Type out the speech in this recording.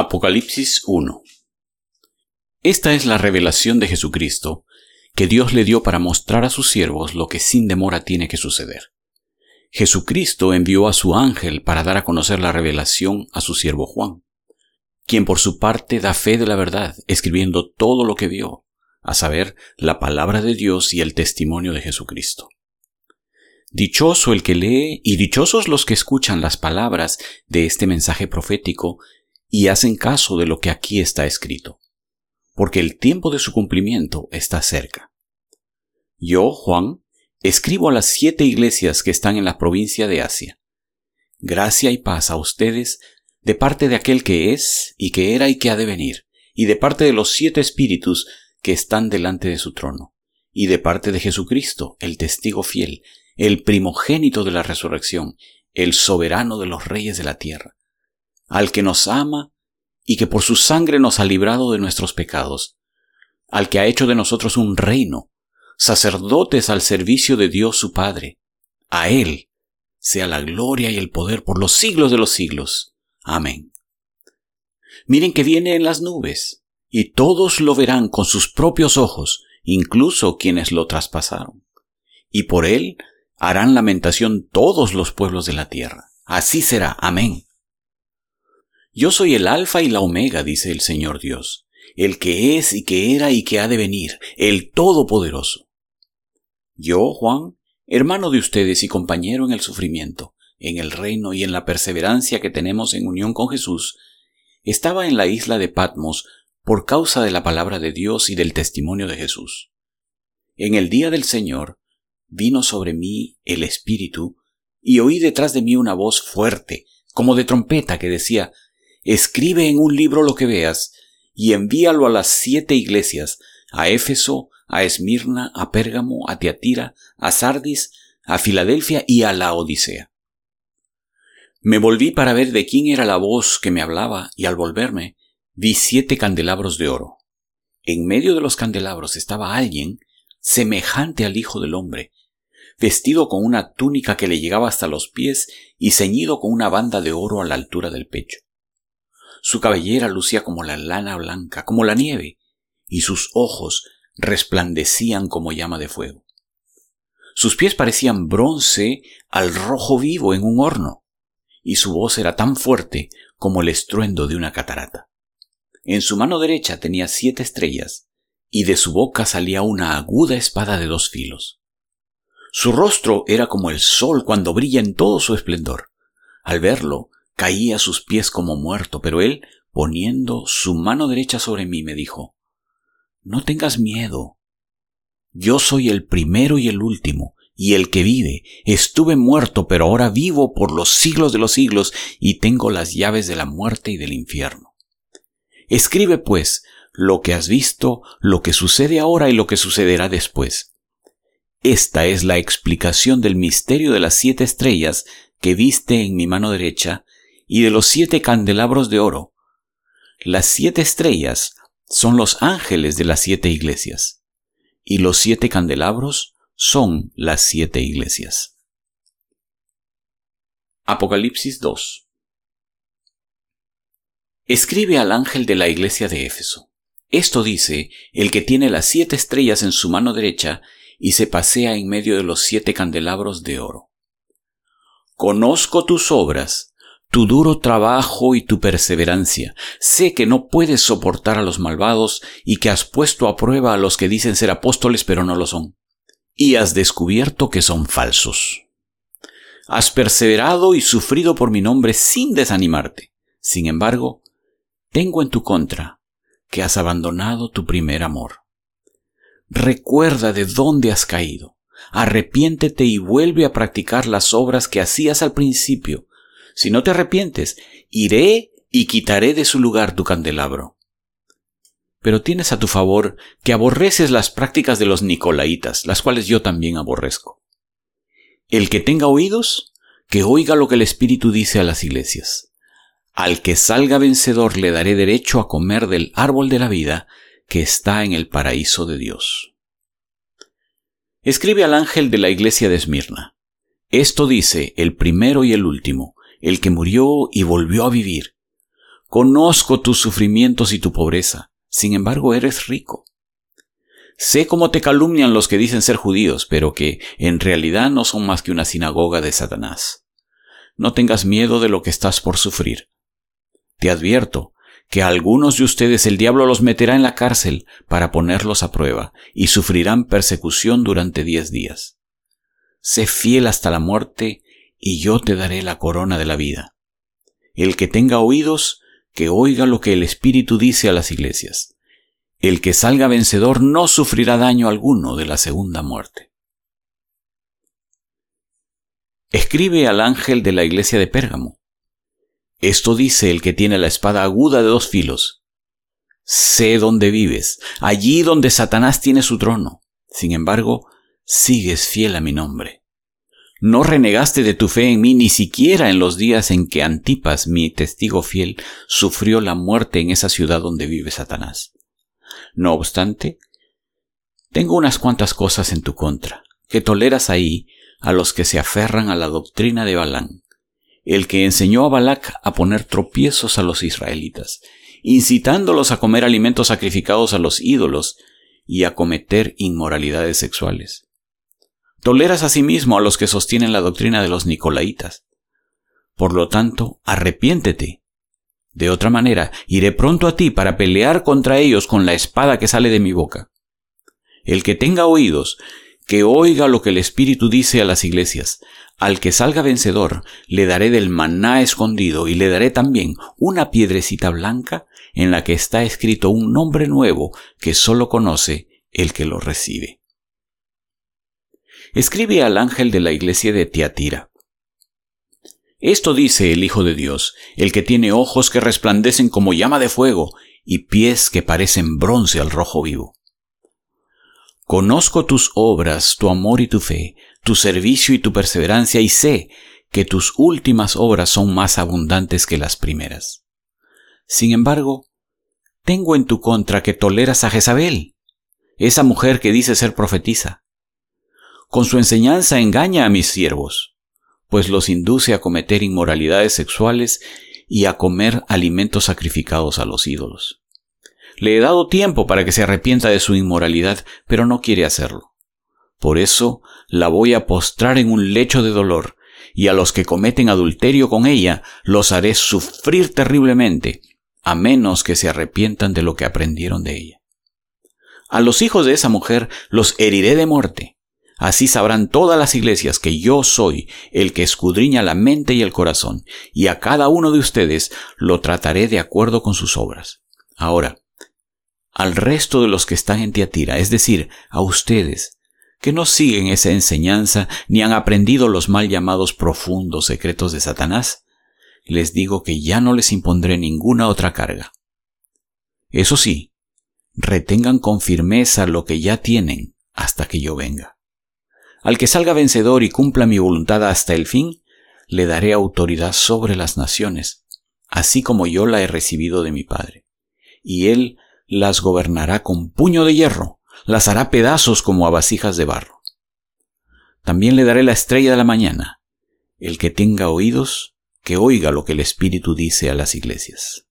Apocalipsis 1 Esta es la revelación de Jesucristo que Dios le dio para mostrar a sus siervos lo que sin demora tiene que suceder. Jesucristo envió a su ángel para dar a conocer la revelación a su siervo Juan, quien por su parte da fe de la verdad, escribiendo todo lo que vio, a saber, la palabra de Dios y el testimonio de Jesucristo. Dichoso el que lee y dichosos los que escuchan las palabras de este mensaje profético y hacen caso de lo que aquí está escrito, porque el tiempo de su cumplimiento está cerca. Yo, Juan, escribo a las siete iglesias que están en la provincia de Asia. Gracia y paz a ustedes de parte de aquel que es y que era y que ha de venir, y de parte de los siete espíritus que están delante de su trono, y de parte de Jesucristo, el testigo fiel, el primogénito de la resurrección, el soberano de los reyes de la tierra, al que nos ama y que por su sangre nos ha librado de nuestros pecados, al que ha hecho de nosotros un reino, sacerdotes al servicio de Dios su Padre. A Él sea la gloria y el poder por los siglos de los siglos. Amén. Miren que viene en las nubes, y todos lo verán con sus propios ojos, incluso quienes lo traspasaron. Y por Él harán lamentación todos los pueblos de la tierra. Así será. Amén. Yo soy el Alfa y la Omega, dice el Señor Dios, el que es y que era y que ha de venir, el Todopoderoso. Yo, Juan, hermano de ustedes y compañero en el sufrimiento, en el reino y en la perseverancia que tenemos en unión con Jesús, estaba en la isla de Patmos por causa de la palabra de Dios y del testimonio de Jesús. En el día del Señor, vino sobre mí el Espíritu, y oí detrás de mí una voz fuerte, como de trompeta, que decía, Escribe en un libro lo que veas, y envíalo a las siete iglesias, a Éfeso, a Esmirna, a Pérgamo, a Teatira, a Sardis, a Filadelfia y a la Odisea. Me volví para ver de quién era la voz que me hablaba, y al volverme, vi siete candelabros de oro. En medio de los candelabros estaba alguien semejante al Hijo del Hombre, vestido con una túnica que le llegaba hasta los pies y ceñido con una banda de oro a la altura del pecho. Su cabellera lucía como la lana blanca, como la nieve, y sus ojos resplandecían como llama de fuego. Sus pies parecían bronce al rojo vivo en un horno, y su voz era tan fuerte como el estruendo de una catarata. En su mano derecha tenía siete estrellas, y de su boca salía una aguda espada de dos filos. Su rostro era como el sol cuando brilla en todo su esplendor. Al verlo, caí a sus pies como muerto, pero él, poniendo su mano derecha sobre mí, me dijo, No tengas miedo. Yo soy el primero y el último, y el que vive. Estuve muerto, pero ahora vivo por los siglos de los siglos, y tengo las llaves de la muerte y del infierno. Escribe, pues, lo que has visto, lo que sucede ahora y lo que sucederá después. Esta es la explicación del misterio de las siete estrellas que viste en mi mano derecha y de los siete candelabros de oro. Las siete estrellas son los ángeles de las siete iglesias, y los siete candelabros son las siete iglesias. Apocalipsis 2 Escribe al ángel de la iglesia de Éfeso. Esto dice el que tiene las siete estrellas en su mano derecha y se pasea en medio de los siete candelabros de oro. Conozco tus obras, tu duro trabajo y tu perseverancia. Sé que no puedes soportar a los malvados y que has puesto a prueba a los que dicen ser apóstoles pero no lo son. Y has descubierto que son falsos. Has perseverado y sufrido por mi nombre sin desanimarte. Sin embargo, tengo en tu contra que has abandonado tu primer amor. Recuerda de dónde has caído. Arrepiéntete y vuelve a practicar las obras que hacías al principio. Si no te arrepientes, iré y quitaré de su lugar tu candelabro. Pero tienes a tu favor que aborreces las prácticas de los nicolaitas, las cuales yo también aborrezco. El que tenga oídos, que oiga lo que el Espíritu dice a las iglesias. Al que salga vencedor le daré derecho a comer del árbol de la vida que está en el paraíso de Dios. Escribe al ángel de la iglesia de Esmirna. Esto dice el primero y el último, el que murió y volvió a vivir. Conozco tus sufrimientos y tu pobreza, sin embargo eres rico. Sé cómo te calumnian los que dicen ser judíos, pero que en realidad no son más que una sinagoga de Satanás. No tengas miedo de lo que estás por sufrir. Te advierto que a algunos de ustedes el diablo los meterá en la cárcel para ponerlos a prueba, y sufrirán persecución durante diez días. Sé fiel hasta la muerte, y yo te daré la corona de la vida. El que tenga oídos, que oiga lo que el Espíritu dice a las iglesias. El que salga vencedor no sufrirá daño alguno de la segunda muerte. Escribe al ángel de la iglesia de Pérgamo. Esto dice el que tiene la espada aguda de dos filos. Sé dónde vives, allí donde Satanás tiene su trono. Sin embargo, sigues fiel a mi nombre. No renegaste de tu fe en mí ni siquiera en los días en que Antipas, mi testigo fiel, sufrió la muerte en esa ciudad donde vive Satanás. No obstante, tengo unas cuantas cosas en tu contra, que toleras ahí a los que se aferran a la doctrina de Balán, el que enseñó a Balac a poner tropiezos a los israelitas, incitándolos a comer alimentos sacrificados a los ídolos y a cometer inmoralidades sexuales. Toleras asimismo a los que sostienen la doctrina de los Nicolaitas. Por lo tanto, arrepiéntete. De otra manera, iré pronto a ti para pelear contra ellos con la espada que sale de mi boca. El que tenga oídos, que oiga lo que el Espíritu dice a las iglesias. Al que salga vencedor, le daré del maná escondido y le daré también una piedrecita blanca en la que está escrito un nombre nuevo que sólo conoce el que lo recibe escribe al ángel de la iglesia de Tiatira. Esto dice el Hijo de Dios, el que tiene ojos que resplandecen como llama de fuego y pies que parecen bronce al rojo vivo. Conozco tus obras, tu amor y tu fe, tu servicio y tu perseverancia, y sé que tus últimas obras son más abundantes que las primeras. Sin embargo, tengo en tu contra que toleras a Jezabel, esa mujer que dice ser profetisa. Con su enseñanza engaña a mis siervos, pues los induce a cometer inmoralidades sexuales y a comer alimentos sacrificados a los ídolos. Le he dado tiempo para que se arrepienta de su inmoralidad, pero no quiere hacerlo. Por eso la voy a postrar en un lecho de dolor, y a los que cometen adulterio con ella los haré sufrir terriblemente, a menos que se arrepientan de lo que aprendieron de ella. A los hijos de esa mujer los heriré de muerte, Así sabrán todas las iglesias que yo soy el que escudriña la mente y el corazón, y a cada uno de ustedes lo trataré de acuerdo con sus obras. Ahora, al resto de los que están en Tiatira, es decir, a ustedes, que no siguen esa enseñanza ni han aprendido los mal llamados profundos secretos de Satanás, les digo que ya no les impondré ninguna otra carga. Eso sí, retengan con firmeza lo que ya tienen hasta que yo venga. Al que salga vencedor y cumpla mi voluntad hasta el fin, le daré autoridad sobre las naciones, así como yo la he recibido de mi Padre. Y él las gobernará con puño de hierro, las hará pedazos como a vasijas de barro. También le daré la estrella de la mañana. El que tenga oídos, que oiga lo que el Espíritu dice a las iglesias.